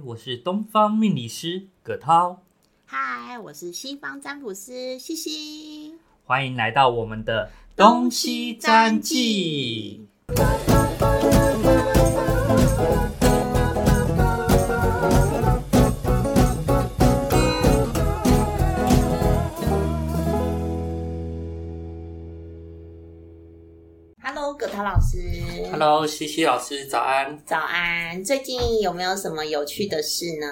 我是东方命理师葛涛，嗨，我是西方占卜师西西。欢迎来到我们的东西占记。涛老师。Hello，西西老师，早安。早安。最近有没有什么有趣的事呢？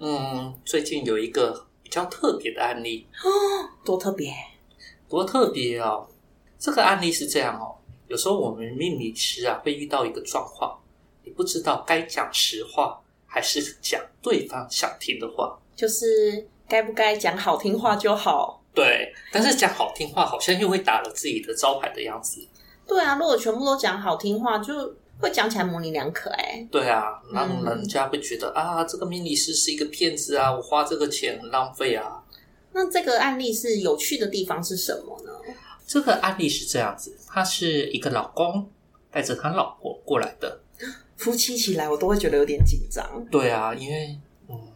嗯，最近有一个比较特别的案例哦，多特别。多特别哦！这个案例是这样哦，有时候我们命理师啊会遇到一个状况，你不知道该讲实话还是讲对方想听的话。就是该不该讲好听话就好？对，但是讲好听话好像又会打了自己的招牌的样子。对啊，如果全部都讲好听话，就会讲起来模棱两可哎、对啊，让嗯人家会觉得、啊，这个命理师是一个骗子啊，我花这个钱很浪费啊。那这个案例是有趣的地方是什么呢？这个案例是这样子，他是一个老公带着他老婆过来的。夫妻起来我都会觉得有点紧张。对啊，因为嗯，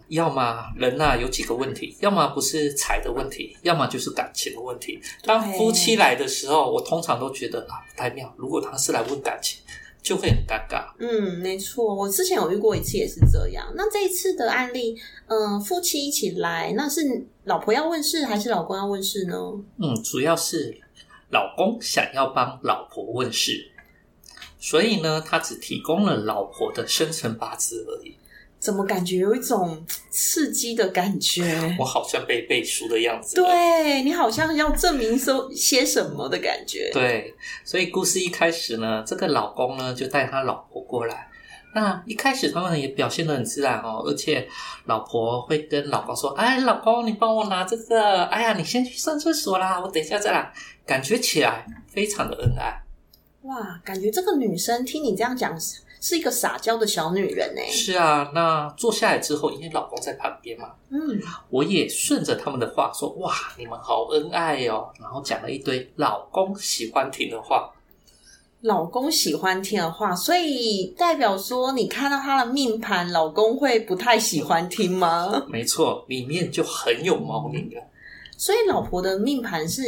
要么人呐、有几个问题，要么不是财的问题，要么就是感情的问题。当夫妻来的时候，我通常都觉得啊不太妙。如果他是来问感情，就会很尴尬。嗯，没错，我之前有遇过一次，也是这样。那这一次的案例，嗯、夫妻一起来，那是老婆要问事还是老公要问事呢？嗯，主要是老公想要帮老婆问事，所以呢，他只提供了老婆的生辰八字而已。怎么感觉有一种刺激的感觉？我好像被背书的样子。对你好像要证明说些什么的感觉。对，所以故事一开始呢，这个老公呢就带他老婆过来。那一开始他们也表现的很自然哦，而且老婆会跟老公说：“哎，老公，你帮我拿这个。哎呀，你先去上厕所啦，我等一下再来。”感觉起来非常的恩爱。哇，感觉这个女生听你这样讲，是是一个撒娇的小女人哎。是啊，那坐下来之后，因为老公在旁边嘛，嗯，我也顺着他们的话说：“哇，你们好恩爱哦。”然后讲了一堆老公喜欢听的话。老公喜欢听的话，所以代表说你看到他的命盘，老公会不太喜欢听吗？没错，里面就很有猫腻了。所以老婆的命盘是，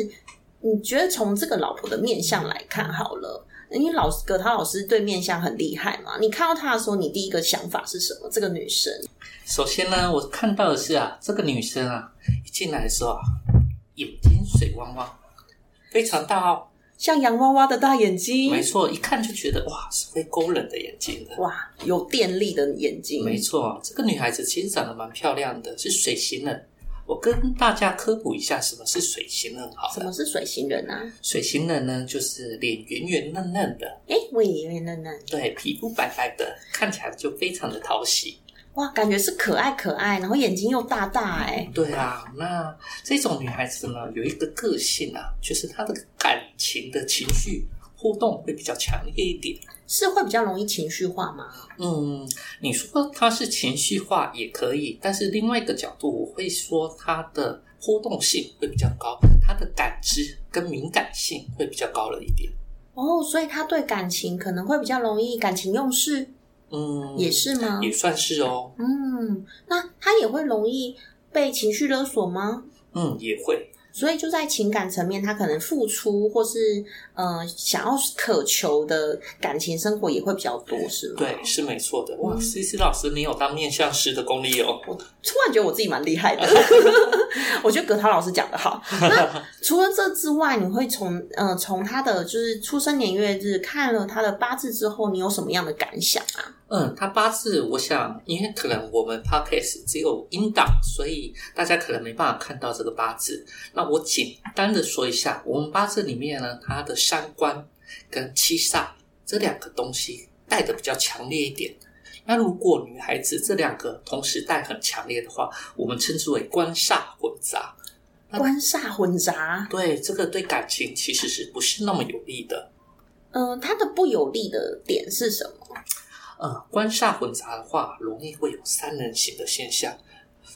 你觉得从这个老婆的面相来看好了，因为老葛涛老师对面相很厉害嘛，你看到她的时候，你第一个想法是什么？这个女生，首先呢，我看到的是啊，这个女生啊，一进来的时候啊，眼睛水汪汪，非常大哦。像洋娃娃的大眼睛，没错，一看就觉得哇，是会勾人的眼睛的。哇，有电力的眼睛，没错，这个女孩子其实长得蛮漂亮的，是水型人。我跟大家科普一下，什么是水型人好。什么是水型人啊？水型人呢，就是脸圆圆嫩嫩的，哎，我也有点嫩嫩，对，皮肤白白的，看起来就非常的讨喜。哇，感觉是可爱可爱，然后眼睛又大大，哎，对啊，那这种女孩子呢，有一个个性啊，就是她的感情的情绪互动会比较强烈一点。是会比较容易情绪化吗？嗯，你说它是情绪化也可以，但是另外一个角度，我会说它的波动性会比较高，它的感知跟敏感性会比较高了一点。哦，所以他对感情可能会比较容易感情用事，嗯，也是吗？也算是哦。嗯，那他也会容易被情绪勒索吗？嗯，也会。所以就在情感层面，他可能付出或是呃想要渴求的感情生活也会比较多，是吗？对，是没错的。哇嗯，C C 老师，你有当面相师的功力哦。我突然觉得我自己蛮厉害的。我觉得葛涛老师讲的好。那除了这之外，你会从呃从他的就是出生年月日看了他的八字之后，你有什么样的感想啊？嗯，他八字，我想，因为可能我们 podcast 只有音档，所以大家可能没办法看到这个八字。那我简单的说一下，我们八字里面呢，它的三官跟七煞这两个东西带的比较强烈一点。那如果女孩子这两个同时带很强烈的话，我们称之为官煞混杂。那官煞混杂，对，这个对感情其实是不是那么有利的？嗯、它的不有利的点是什么？呃，官煞混杂的话，容易会有三人行的现象。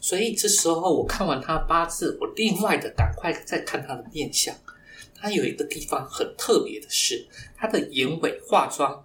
所以这时候我看完他八字，我另外的赶快再看他的面相。他有一个地方很特别的是，他的眼尾化妆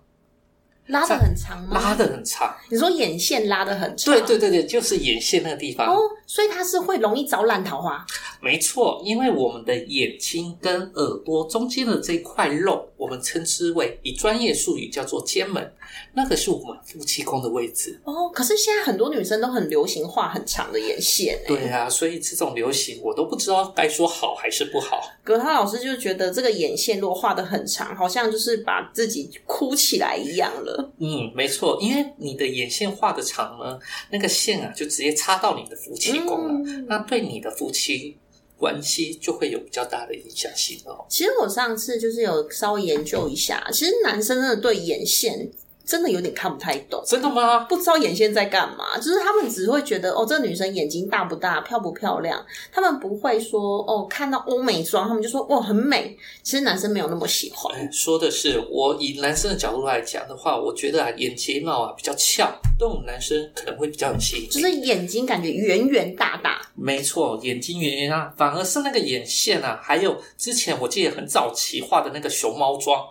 拉的很长吗？拉的很长。你说眼线拉的很长？对对对对，就是眼线那个地方。哦，所以它是会容易招烂桃花。没错，因为我们的眼睛跟耳朵中间的这一块肉，我们称之为以专业术语叫做肩门，那个是我们夫妻宫的位置。哦，可是现在很多女生都很流行画很长的眼线。对啊，所以这种流行我都不知道该说好还是不好。葛涛老师就觉得这个眼线如果画的很长，好像就是把自己哭起来一样了。嗯，没错，因为你的眼线画的长呢，那个线啊就直接插到你的夫妻宫了，那对你的夫妻关系就会有比较大的影响性哦。其实我上次就是有稍微研究一下，其实男生真的对眼线真的有点看不太懂。真的吗？不知道眼线在干嘛，就是他们只会觉得哦，这女生眼睛大不大，漂不漂亮，他们不会说哦，看到欧美妆，他们就说哇很美。其实男生没有那么喜欢。哎，说的是我以男生的角度来讲的话，我觉得啊，眼睫毛啊比较翘，对我们男生可能会比较有吸引力。就是眼睛感觉圆圆大大，没错，眼睛圆圆啊，反而是那个眼线啊，还有之前我记得很早期画的那个熊猫妆，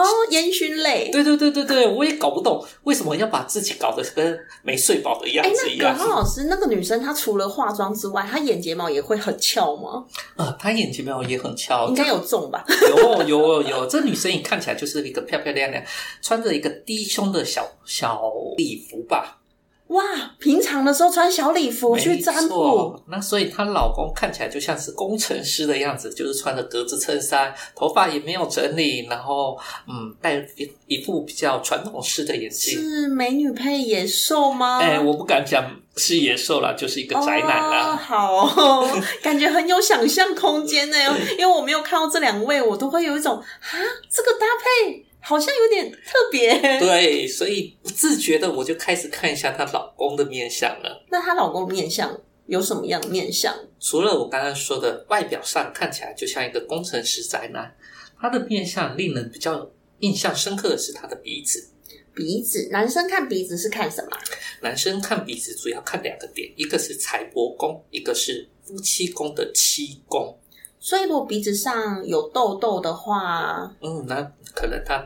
哦，烟熏类。对对对对对，我也搞不懂为什么要把自己搞得跟没睡饱的样哎，子一样。那葛浩老师，那个女生她除了化妆之外，她眼睫毛也会很翘吗？啊，她眼睫毛也很翘应，该有重吧？有有有有，这女生一看起来就是一个漂漂亮亮，穿着一个低胸的小小礼服吧，哇，平常的时候穿小礼服去占没卜，错。那所以她老公看起来就像是工程师的样子，就是穿着格子衬衫，头发也没有整理，然后嗯，戴一一副比较传统式的眼镜。是美女配野兽吗？哎、我不敢讲是野兽啦，就是一个宅男哦、啦。好，感觉很有想象空间呢。因为我没有看到这两位，我都会有一种啊，这个搭配好像有点特别。对，所以不自觉的我就开始看一下她老公的面相了。那她老公面相有什么样的面相？除了我刚刚说的外表上看起来就像一个工程师宅男，他的面相令人比较印象深刻的是他的鼻子。鼻子，男生看鼻子是看什么？男生看鼻子主要看两个点，一个是财帛宫，一个是夫妻宫的妻宫。所以如果鼻子上有痘痘的话，嗯，那可能他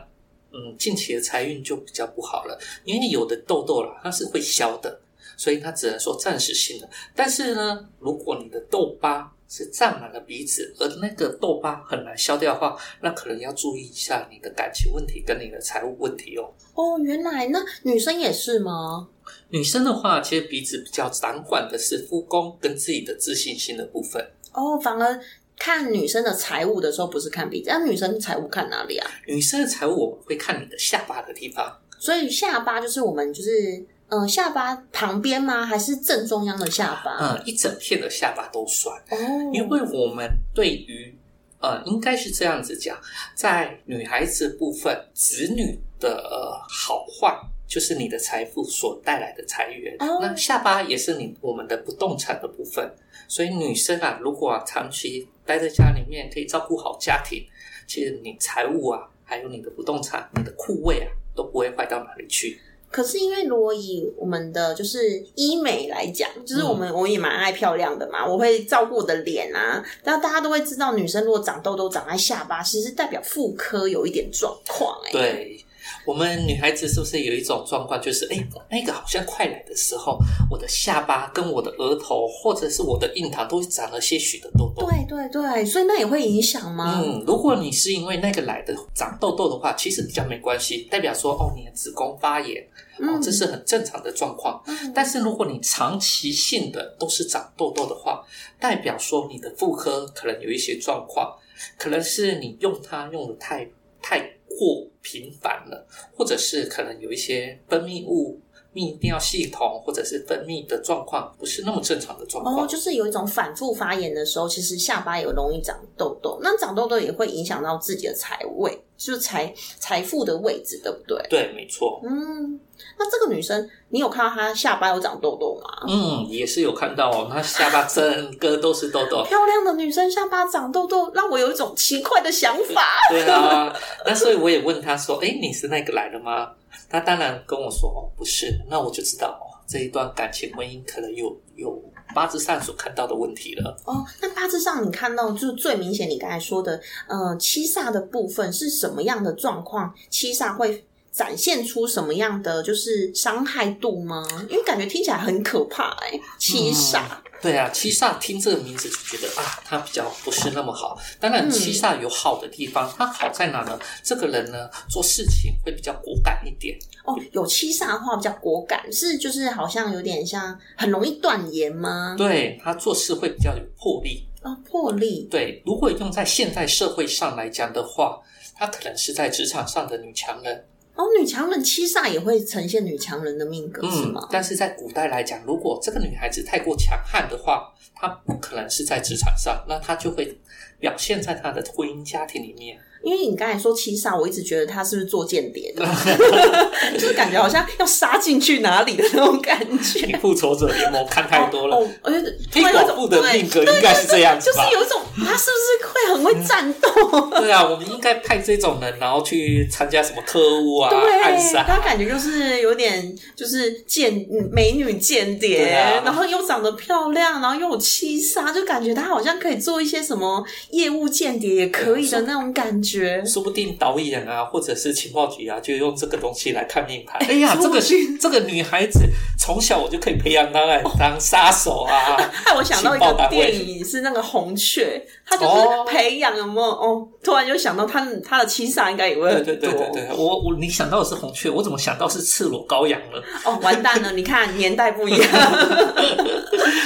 嗯近期的财运就比较不好了，因为有的痘痘啦，它是会消的，所以它只能说暂时性的。但是呢，如果你的痘疤是占满了鼻子，而那个痘疤很难消掉的话，那可能要注意一下你的感情问题跟你的财务问题哦。哦，原来那女生也是吗？女生的话，其实鼻子比较掌管的是夫宫跟自己的自信心的部分。哦，反而看女生的财务的时候不是看鼻子，那女生财务看哪里啊？女生的财务我们会看你的下巴的地方，所以下巴就是我们就是呃下巴旁边吗？还是正中央的下巴？嗯，一整片的下巴都算。哦，因为我们对于呃，应该是这样子讲，在女孩子部分，子女的、呃、好坏，就是你的财富所带来的财源。哦那下巴也是你我们的不动产的部分。所以女生啊，如果啊长期待在家里面，可以照顾好家庭，其实你财务啊，还有你的不动产、你的库位啊，都不会坏到哪里去。可是因为如果以我们的就是医美来讲，就是我们、嗯我也蛮爱漂亮的嘛，我会照顾我的脸啊。但大家都会知道，女生如果长痘痘长在下巴，其实代表妇科有一点状况哎。对。我们女孩子是不是有一种状况，就是哎，那个好像快来的时候，我的下巴跟我的额头，或者是我的印堂，都长了些许的痘痘。对对对，所以那也会影响吗？嗯，如果你是因为那个来的长痘痘的话，其实比较没关系，代表说哦，你的子宫发炎，哦嗯，这是很正常的状况。嗯但是如果你长期性的都是长痘痘的话，代表说你的妇科可能有一些状况，可能是你用它用的太太过频繁了，或者是可能有一些分泌物。泌尿系统或者是分泌的状况不是那么正常的状况，哦，就是有一种反复发炎的时候，其实下巴有容易长痘痘，那长痘痘也会影响到自己的财位，就是财财富的位置，对不对？对，没错。嗯，那这个女生，你有看到她下巴有长痘痘吗？嗯，也是有看到哦，她下巴整个都是痘痘。漂亮的女生下巴长痘痘，让我有一种奇怪的想法。对啊，那所以我也问她说：“哎，你是那个来的吗？”她当然跟我说：“哦，不是。”那我就知道哦，这一段感情婚姻可能有有八字上所看到的问题了。哦，那八字上你看到就是最明显，你刚才说的，呃，七煞的部分是什么样的状况？七煞会展现出什么样的就是伤害度吗？因为感觉听起来很可怕哎、七煞。对啊，七煞听这个名字就觉得啊，他比较不是那么好。当然，嗯七煞有好的地方，它好在哪呢？这个人呢，做事情会比较果敢一点。哦，有七煞的话比较果敢，是就是好像有点像很容易断言吗？对他做事会比较有魄力。啊，魄力。对，如果用在现代社会上来讲的话，他可能是在职场上的女强人。哦，女强人七煞也会呈现女强人的命格、是嗯吗，？但是在古代来讲，如果这个女孩子太过强悍的话，她不可能是在职场上，那她就会表现在她的婚姻家庭里面。因为你刚才说七杀，我一直觉得他是不是做间谍的，就是感觉好像要杀进去哪里的那种感觉。你复仇者联盟看太多了，哦，而且突黑然有种寡妇的对命格应该是这样子吧？就是有一种他是不是会很会战斗？对啊，我们应该派这种人，然后去参加什么特务啊、暗对，杀。他感觉就是有点就是间嗯美女间谍，啊然后又长得漂亮，然后又有七杀，就感觉他好像可以做一些什么业务间谍也可以的那种感觉。说不定导演啊，或者是情报局啊，就用这个东西来看命盘。哎呀，这个不定 这个女孩子从小我就可以培养她来当杀手啊。害 我想到一个电影是那个红雀，她就是哦培养有没有哦？突然就想到她她的七杀应该也会对很多。对对对对，我我你想到的是红雀，我怎么想到是赤裸羔羊了？哦，完蛋了！你看年代不一样。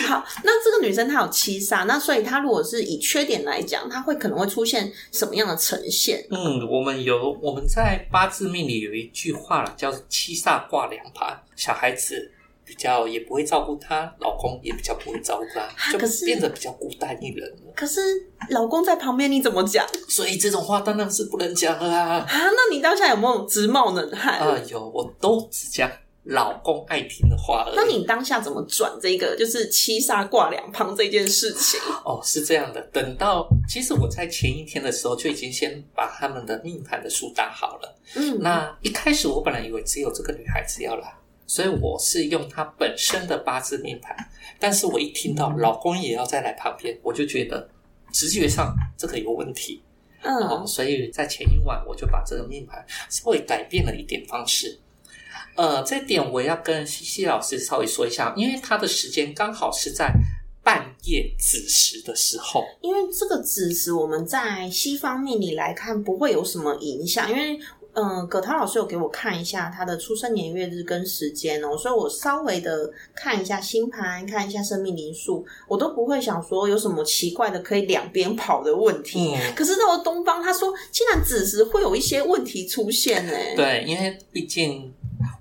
好，那这个女生她有七杀，那所以她如果是以缺点来讲，她会可能会出现什么样的呈现？嗯，我们有我们在八字命里有一句话了，叫“七煞挂两盘”，小孩子。比较也不会照顾他，老公也比较不会照顾他，就变得比较孤单一人了。可是老公在旁边，你怎么讲所以这种话当然是不能讲了啊！啊？那你当下有没有直冒冷汗？啊、有，我都只讲老公爱听的话而已。那你当下怎么转这个就是七杀挂两旁这件事情？哦，是这样的。等到其实我在前一天的时候就已经先把他们的命盘的书打好了。嗯，那一开始我本来以为只有这个女孩子要来，所以我是用她本身的八字命盘。但是我一听到老公也要再来旁边，我就觉得直觉上这个有问题。哦，嗯所以在前一晚我就把这个命盘稍微改变了一点方式。呃，这点我要跟西西老师稍微说一下，因为他的时间刚好是在半夜子时的时候。因为这个子时我们在西方命理来看不会有什么影响，因为。嗯，葛涛老师有给我看一下他的出生年月日跟时间哦，所以我稍微的看一下星盘，看一下生命灵数，我都不会想说有什么奇怪的可以两边跑的问题。嗯，可是到了东方，他说竟然子时会有一些问题出现呢。对，因为毕竟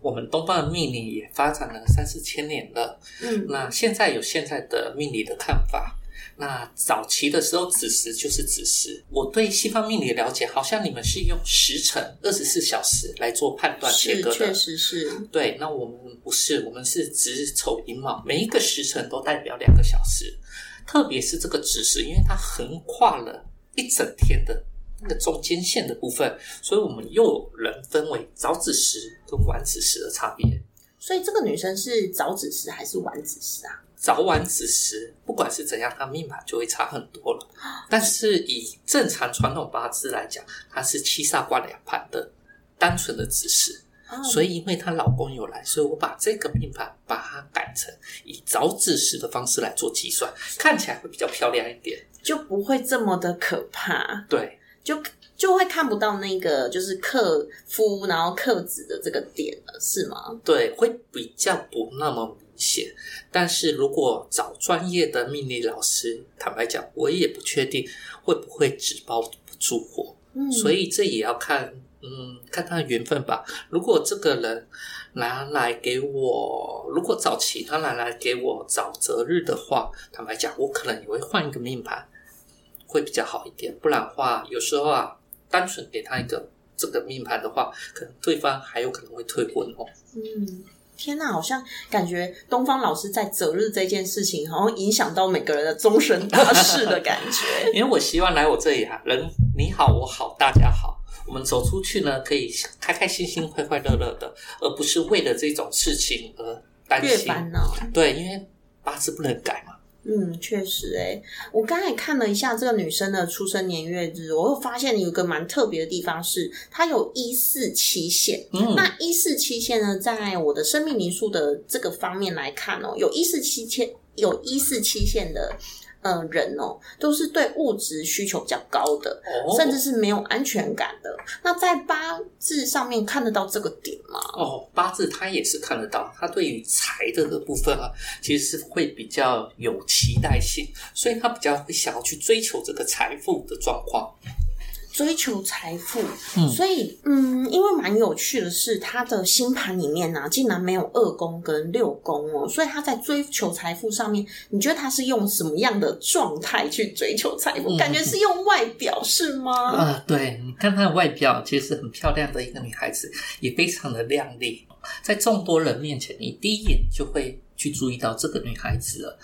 我们东方的命理也发展了三四千年了，嗯那现在有现在的命理的看法。那早期的时候，子时就是子时。我对西方命理的了解，好像你们是用时辰二十四小时来做判断切，割的确。实是。对，那我们不是，我们是子丑寅卯，每一个时辰都代表两个小时。特别是这个子时，因为它横跨了一整天的那个中间线的部分，所以我们又有人分为早子时跟晚子时的差别。所以这个女生是早子时还是晚子时啊？早晚子时，不管是怎样，她命盘就会差很多了。但是以正常传统八字来讲，她是七煞卦两盘的单纯的子时。哦所以因为她老公有来，所以我把这个命盘把它改成以早子时的方式来做计算，看起来会比较漂亮一点。就不会这么的可怕，对，就就会看不到那个就是克夫然后克子的这个点了，是吗？对，会比较不那么明显。但是如果找专业的命理老师，坦白讲，我也不确定会不会纸包不住火。嗯，所以这也要看，嗯，看他的缘分吧。如果这个人拿来给我，如果早期他拿来给我找择日的话，坦白讲，我可能也会换一个命盘，会比较好一点。不然的话，有时候啊，单纯给他一个这个命盘的话，可能对方还有可能会退婚哦。嗯。天呐，好像感觉东方老师在择日这件事情，好像影响到每个人的终身大事的感觉。因为我希望来我这里啊，人你好我好大家好，我们走出去呢，可以开开心心、快快乐乐的，而不是为了这种事情而担心。越烦恼，对，因为八字不能改嘛，嗯，确实，诶，我刚才看了一下这个女生的出生年月日，我又发现有一个蛮特别的地方是，她有一四七线。嗯，那一四七线呢，在我的生命灵数的这个方面来看哦，有一四七线，有一四七线的。呃，人哦，都是对物质需求比较高的，甚至是没有安全感的。那在八字上面看得到这个点吗？哦，八字他也是看得到，他对于财这个部分啊，其实是会比较有期待性，所以他比较会想要去追求这个财富的状况。追求财富，所以嗯，因为蛮有趣的是，他的星盘里面呢，竟然没有二宫跟六宫哦，所以他在追求财富上面，你觉得他是用什么样的状态去追求财富？感觉是用外表是吗？啊，对，你看她的外表，其实很漂亮的一个女孩子，也非常的靓丽，在众多人面前，你第一眼就会去注意到这个女孩子了。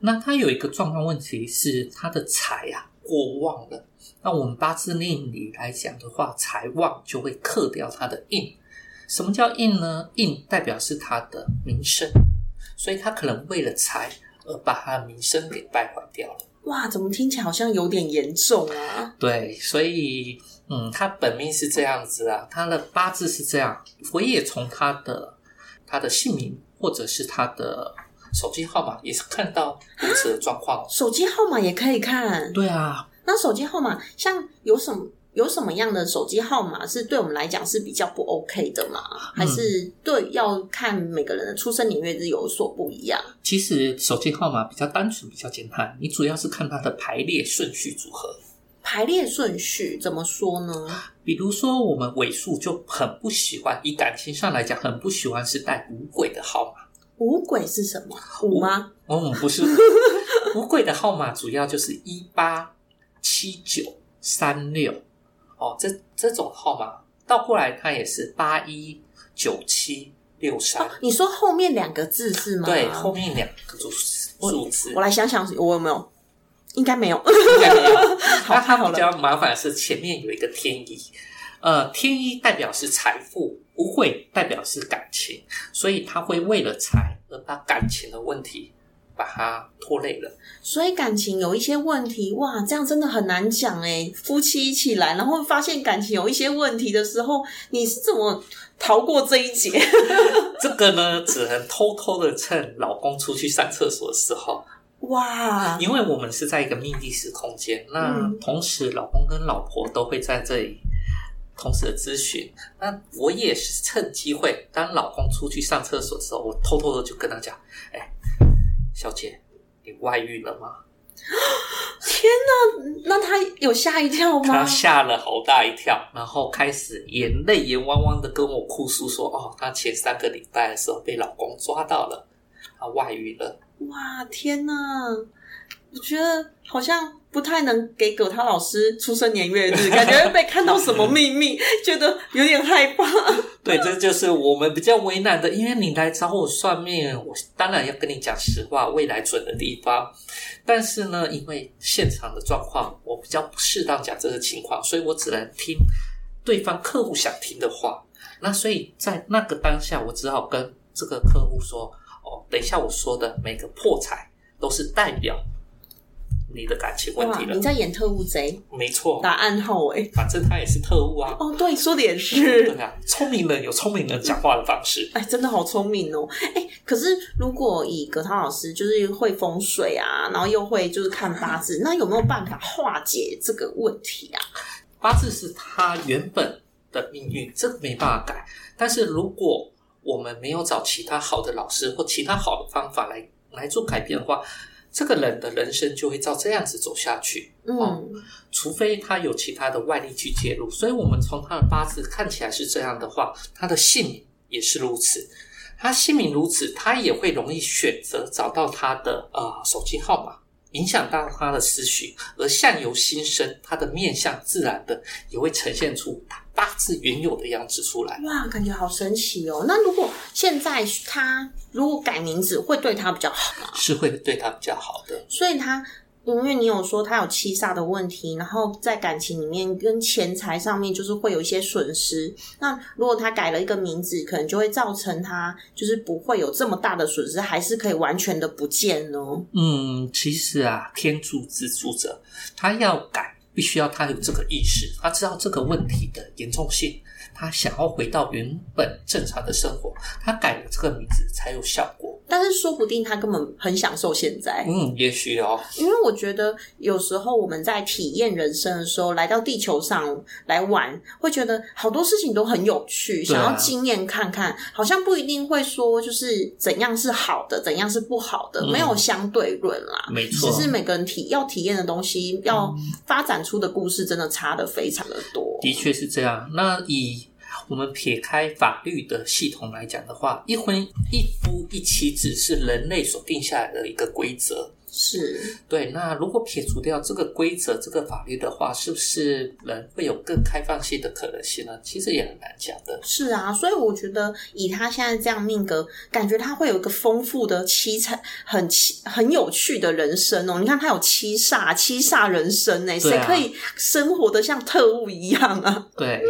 那她有一个状况问题是，她的财啊过旺了。那我们八字命理来讲的话，财旺就会克掉他的印。什么叫印呢？印代表是他的名声，所以他可能为了财而把他的名声给败坏掉了。哇，怎么听起来好像有点严重啊？对，所以嗯，他本命是这样子啊，他的八字是这样。我也从他的他的姓名或者是他的手机号码也是看到如此的状况。手机号码也可以看？对啊。那手机号码像有什么有什么样的手机号码是对我们来讲是比较不 OK 的吗？还是对要看每个人的出生年月日有所不一样？其实手机号码比较单纯，比较简单，你主要是看它的排列顺序组合。排列顺序怎么说呢？比如说我们尾数就很不喜欢，以感情上来讲，很不喜欢是带五鬼的号码。五鬼是什么？五吗？嗯，不是。五鬼的号码主要就是一八。七九三六，哦，这这种号码倒过来，它也是八一九七六三。你说后面两个字是吗？对，后面两个数数字。我来想想，我有没有？应该没有。应该没有。那它比较麻烦的是前面有一个天一，呃，天一代表是财富，不会代表是感情，所以他会为了财而把感情的问题。把他拖累了，所以感情有一些问题，哇，这样真的很难讲哎。夫妻一起来，然后发现感情有一些问题的时候，你是怎么逃过这一劫？这个呢，只能偷偷的趁老公出去上厕所的时候，哇，因为我们是在一个密闭式空间，那同时老公跟老婆都会在这里同时的咨询，那我也是趁机会，当老公出去上厕所的时候，我偷偷的就跟他讲，哎。小姐，你外遇了吗？天哪，那他有吓一跳吗？他吓了好大一跳，然后开始眼泪眼汪汪的跟我哭诉说：“哦，他前三个礼拜的时候被老公抓到了，他外遇了。”哇，天哪！我觉得好像不太能给葛涛老师出生年月日，感觉被看到什么秘密，觉得有点害怕。对，这就是我们比较为难的，因为你来找我算命，我当然要跟你讲实话，未来准的地方。但是呢，因为现场的状况，我比较不适当讲这个情况，所以我只能听对方客户想听的话。那所以在那个当下，我只好跟这个客户说：“哦，等一下我说的每个破财都是代表。”你的感情问题了？你在演特务贼？没错，打暗号哎，反正他也是特务啊。哦，对，说的也是。对啊，聪明人有聪明人讲话的方式。哎，真的好聪明哦！哎，可是如果以葛涛老师就是会风水啊，然后又会就是看八字，那有没有办法化解这个问题啊？八字是他原本的命运，这个没办法改。但是如果我们没有找其他好的老师或其他好的方法来来做改变的话。这个人的人生就会照这样子走下去，嗯，除非他有其他的外力去介入。所以，我们从他的八字看起来是这样的话，他的姓名也是如此。他姓名如此，他也会容易选择找到他的呃手机号码，影响到他的思绪，而相由心生，他的面相自然的也会呈现出他八字原有的样子出来。哇，感觉好神奇哦！那如果现在他。如果改名字会对他比较好吗？是会对他比较好的。所以他因为你有说他有七煞的问题，然后在感情里面跟钱财上面就是会有一些损失。那如果他改了一个名字，可能就会造成他就是不会有这么大的损失，还是可以完全的不见呢？嗯，其实啊，天助自助者，他要改，必须要他有这个意识，他知道这个问题的严重性，他想要回到原本正常的生活，他改了这个名字才有效果。但是说不定他根本很享受现在，嗯，也许哦，因为我觉得有时候我们在体验人生的时候，来到地球上来玩，会觉得好多事情都很有趣，想要经验看看，好像不一定会说就是怎样是好的，怎样是不好的，嗯没有相对论啦。没错只，是每个人体要体验的东西，要发展出的故事，真的差的非常的多。的确是这样。那以我们撇开法律的系统来讲的话，一婚一夫一妻制是人类所定下来的一个规则。是，对，那如果撇除掉这个规则、这个法律的话，是不是人会有更开放性的可能性呢？其实也很难讲的。是啊，所以我觉得以他现在这样命格，感觉他会有一个丰富的七彩、很七很有趣的人生哦。你看他有七煞，七煞人生呢，谁可以生活的像特务一样啊？对，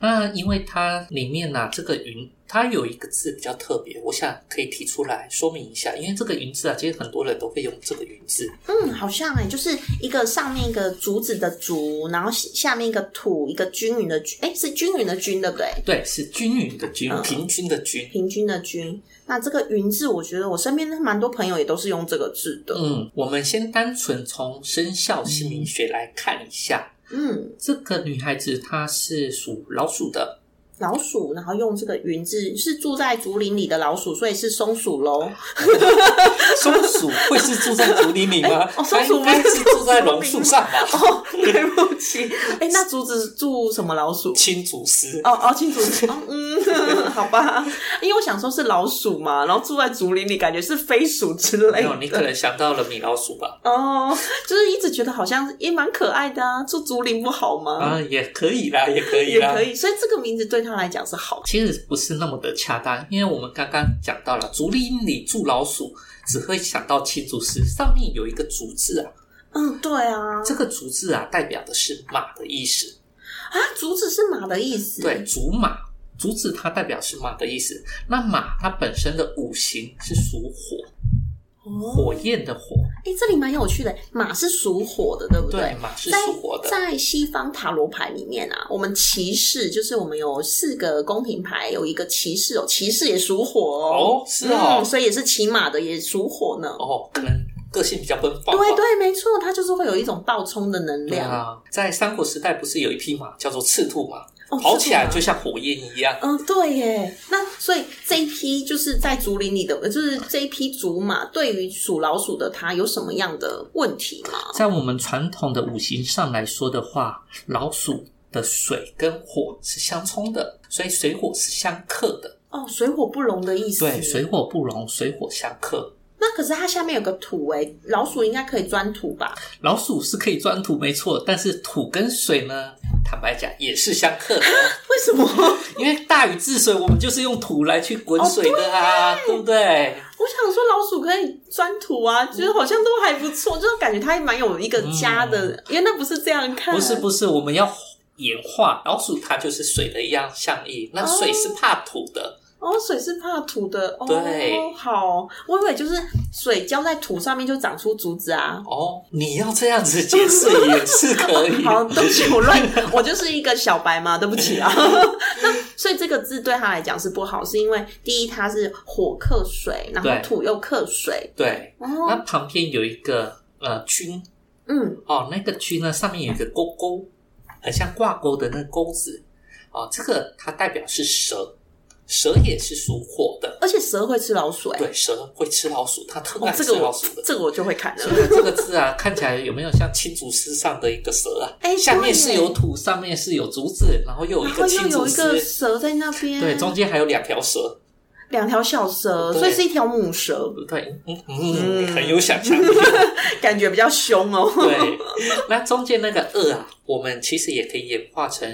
那因为它里面呢、这个云，它有一个字比较特别，我想可以提出来说明一下。因为这个云字啊，其实很多人都会用这个云字。嗯，好像哎，就是一个上面一个竹子的竹，然后下面一个土，一个均匀的均，哎，是均匀的均，对不对？对，是均匀的均，嗯平均的均。平均的均。那这个云字，我觉得我身边蛮多朋友也都是用这个字的。嗯，我们先单纯从生肖姓名学来看一下。嗯，这个女孩子她是属老鼠的，老鼠，然后用这个云字，是住在竹林里的老鼠，所以是松鼠喽。松鼠会是住在竹林里吗？哦松鼠它应该是住在榕树上吧？哦，对不起，哎，那竹子住什么老鼠？青竹丝。哦哦，青竹丝，哦嗯，好吧，因为我想说是老鼠嘛，然后住在竹林里，感觉是飞鼠之类没有，你可。能想到了米老鼠吧？哦，就是一直觉得好像也蛮可爱的啊，住竹林不好吗？啊，也可以啦，也可以啦，也可以，所以这个名字对他来讲是好的。其实不是那么的恰当，因为我们刚刚讲到了竹林里住老鼠，只会想到青竹丝，上面有一个竹字啊，嗯，对啊，这个竹字啊代表的是马的意思，啊，竹子是马的意思。对，竹马，竹子它代表是马的意思。那马它本身的五行是属火，哦，火焰的火，哎，这里蛮有趣的，马是属火的，对不对，马是属火的，在西方塔罗牌里面啊，我们骑士就是我们有四个宫廷牌，有一个骑士哦，骑士也属火哦，哦，是哦。嗯，，所以也是骑马的，也属火呢。哦，可能个性比较奔放，对对，没错，它就是会有一种倒冲的能量。啊，在三国时代不是有一匹马叫做赤兔马，哦跑起来就像火焰一样。嗯，对耶。那所以这一批就是在竹林里的，就是这一批竹马，对于属老鼠的它有什么样的问题吗？在我们传统的五行上来说的话，老鼠的水跟火是相冲的，所以水火是相克的。哦，水火不容的意思。对，水火不容，水火相克。那可是它下面有个土哎，老鼠应该可以钻土吧？老鼠是可以钻土，没错，但是土跟水呢，坦白讲也是相克的，为什么？因为大禹治水，我们就是用土来去滚水的啊，对不对？我想说老鼠可以钻土啊，就是好像都还不错，就是感觉它还蛮有一个家的。原来不是这样看，不是不是，我们要演化老鼠，它就是水的一样象意，那水是怕土的。哦，水是怕土的哦。对好，我以为就是水浇在土上面就长出竹子啊。哦，你要这样子解释也是可以。好，对不起，我乱，我就是一个小白嘛，对不起啊。那所以这个字对他来讲是不好，是因为第一它是火克水，然后对土又克水。对，那哦，旁边有一个呃菌嗯，哦，那个菌呢上面有一个钩钩，很像挂钩的那个钩子哦，这个它代表是蛇，蛇也是属火的。而且蛇会吃老鼠、哎，对，蛇会吃老鼠，它特哦爱，吃老鼠的。这个我就会看这个字啊，看起来有没有像青竹丝上的一个蛇啊？哎下面是有土，上面是有竹子，然后又有一个青竹有一个丝，蛇在那边，对，中间还有两条蛇，两条小蛇，所以是一条母蛇，对，嗯嗯，你很有想象力。感觉比较凶哦。对，那中间那个二啊，我们其实也可以演化成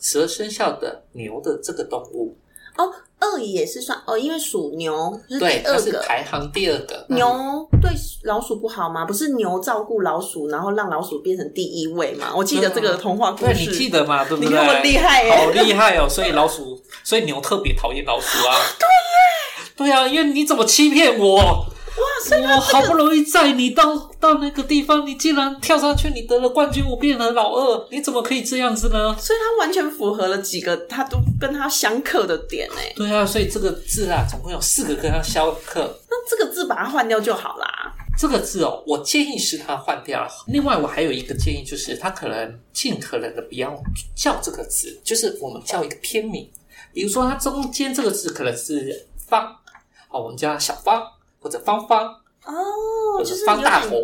十二生肖的牛的这个动物。哦，二也是算哦，因为属牛是第对，它是二个。排行第二个。牛对老鼠不好吗？不是牛照顾老鼠，然后让老鼠变成第一位吗？我记得这个童话故对，你记。得吗？对不对？你那么厉害耶好厉害哦！所以老鼠，所以牛特别讨厌老鼠啊。对耶。对啊，因为你怎么欺骗我？哇，所以我好不容易载你到到那个地方，你竟然跳上去，你得了冠军，我变成老二，你怎么可以这样子呢？所以它完全符合了几个它都跟它相克的点哎。对啊，所以这个字啊，总共有四个跟它相克。那这个字把它换掉就好啦。这个字哦，我建议是它换掉。另外，我还有一个建议，就是它可能尽可能的不要叫这个字，就是我们叫一个偏名，比如说它中间这个字可能是方，好，我们叫它小方或者方方，哦，就是方大头。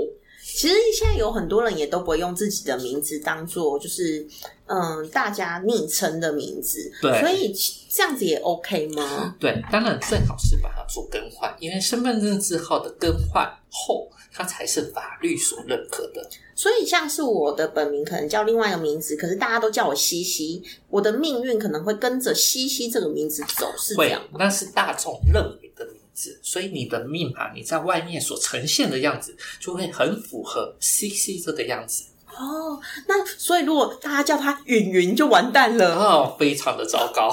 其实现在有很多人也都不会用自己的名字当做就是嗯大家昵称的名字，对所以这样子也 OK 吗？对，当然最好是把它做更换，因为身份证字号的更换后，它才是法律所认可的。所以像是我的本名可能叫另外一个名字，可是大家都叫我西西，我的命运可能会跟着西西这个名字走，是这样吗？，那是大众认为的名字，所以你的命盘你在外面所呈现的样子，就会很符合 CC 这个样子。哦，那所以如果大家叫他云云就完蛋了，哦，非常的糟糕。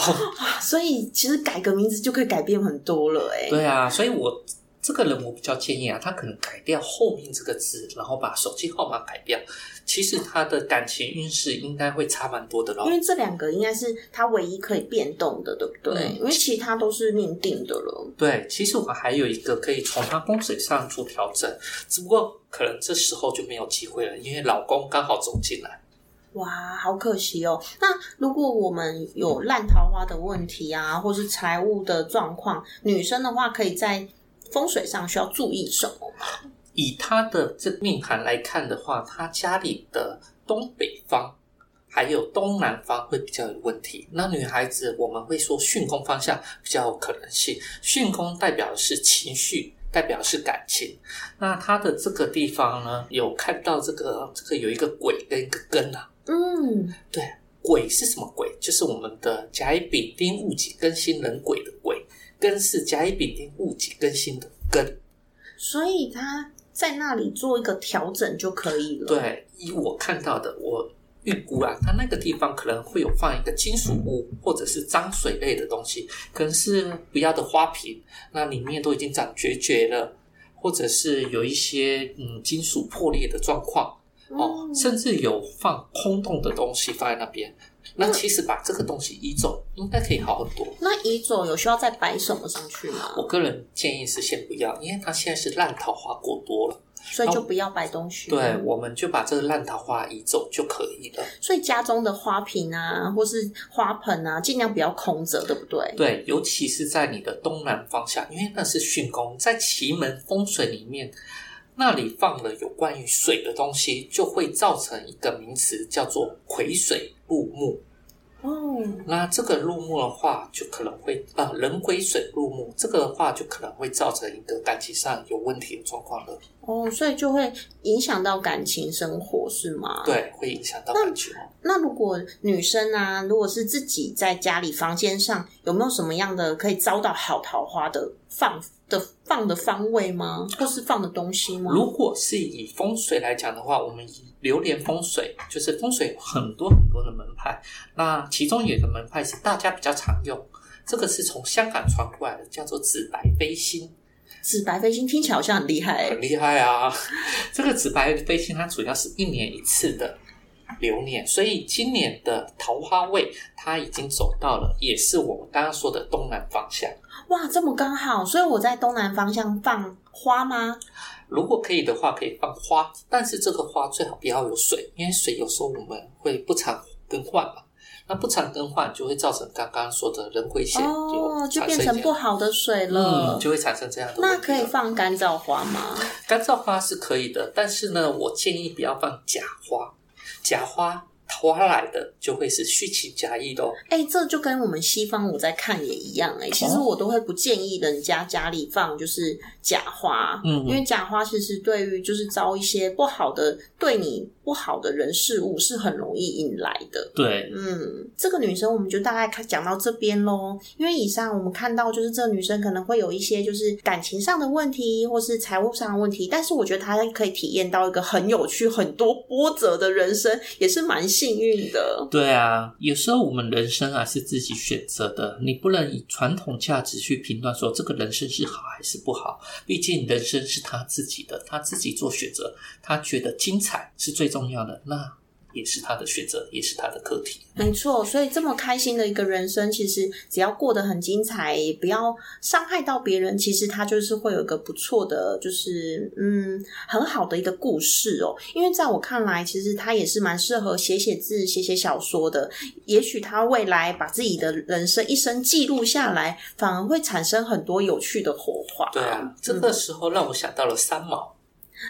所以其实改个名字就可以改变很多了，哎，对啊，所以我这个人我比较建议啊，他可能改掉后面这个字，然后把手机号码改掉。其实他的感情运势应该会差蛮多的咯因。为这两个应该是他唯一可以变动的，对不对？嗯因为其他都是命定的了。对，其实我们还有一个可以从他风水上做调整，只不过可能这时候就没有机会了，因为老公刚好走进来。哇，好可惜哦。那如果我们有烂桃花的问题啊，或是财务的状况，女生的话可以在风水上需要注意什么？以他的这命盘来看的话，他家里的东北方还有东南方会比较有问题。那女孩子我们会说巽宫方向比较有可能性，巽宫代表的是情绪，代表是感情。那他的这个地方呢，有看到这个这个有一个鬼跟一个根啊，嗯，对，鬼是什么鬼？就是我们的甲乙丙丁戊己庚辛壬癸的癸，庚是甲乙丙丁戊己庚辛的根。所以他在那里做一个调整就可以了。，对，以我看到的，我预估啊，他那个地方可能会有放一个金属物，或者是脏水类的东西，可能是不要的花瓶，那里面都已经长决绝了，或者是有一些嗯金属破裂的状况哦，嗯甚至有放空洞的东西放在那边。那其实把这个东西移走，应该可以好很多。那移走有需要再摆什么上去吗？我个人建议是先不要，因为它现在是烂桃花过多了。所以就不要摆东西。对，我们就把这个烂桃花移走就可以了。所以家中的花瓶啊，或是花盆啊，尽量不要空着，对不对？对，尤其是在你的东南方向，因为那是巽宫，在奇门风水里面，那里放了有关于水的东西，就会造成一个名词叫做癸水入木。哦，那这个入木的话，就可能会啊、人癸水入木，这个的话就可能会造成一个感情上有问题的状况了。哦，所以就会影响到感情生活，是吗？。对，会影响到感情哦。那如果女生啊，如果是自己在家里房间上，有没有什么样的可以招到好桃花的放的放的方位吗？或是放的东西吗？如果是以风水来讲的话，我们以流年风水，就是风水有很多很多的门派，那其中有一个门派是大家比较常用，这个是从香港传过来的，叫做紫白飞星，紫白飞星听起来好像很厉害、很厉害啊！这个紫白飞星它主要是一年一次的流年，所以今年的桃花位它已经走到了，也是我们刚刚说的东南方向。哇，这么刚好，所以我在东南方向放花吗？如果可以的话，可以放花，但是这个花最好不要有水，因为水有时候我们会不常更换嘛。那不常更换就会造成刚刚说的人会线哦，就变成不好的水了。嗯，就会产生这样的。那可以放干燥花吗？干燥花是可以的，但是呢，我建议不要放假花，假花桃花来的就会是虚情假意的哦。哎、这就跟我们西方我在看也一样哎、其实哦我都会不建议人家家里放就是假花，嗯因为假花其实对于就是招一些不好的对你不不好的人事物是很容易引来的。对，嗯，这个女生我们就大概看讲到这边喽。因为以上我们看到，就是这个女生可能会有一些就是感情上的问题，或是财务上的问题，但是我觉得她可以体验到一个很有趣、很多波折的人生，也是蛮幸运的。对啊，有时候我们人生啊是自己选择的，你不能以传统价值去评断说这个人生是好还是不好。毕竟人生是他自己的，他自己做选择，他觉得精彩是最重要的。那。也是他的选择，也是他的课题。没错，所以这么开心的一个人生，其实只要过得很精彩，也不要伤害到别人，其实他就是会有一个不错的，就是嗯，很好的一个故事哦。因为在我看来，其实他也是蛮适合写写字、写写小说的。也许他未来把自己的人生一生记录下来，反而会产生很多有趣的火花。对啊，这个时候让我想到了三毛。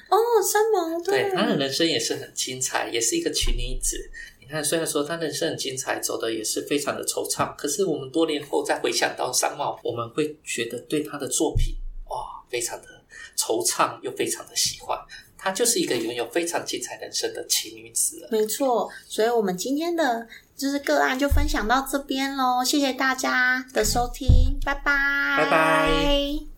哦，三毛对他的人生也是很精彩，也是一个奇女子。你看，虽然说他人生很精彩，走的也是非常的惆怅，可是我们多年后再回想到三毛，我们会觉得对他的作品哇，非常的惆怅又非常的喜欢。她就是一个拥有非常精彩人生的奇女子。没错，所以我们今天的就是个案就分享到这边喽，谢谢大家的收听，拜拜，拜拜。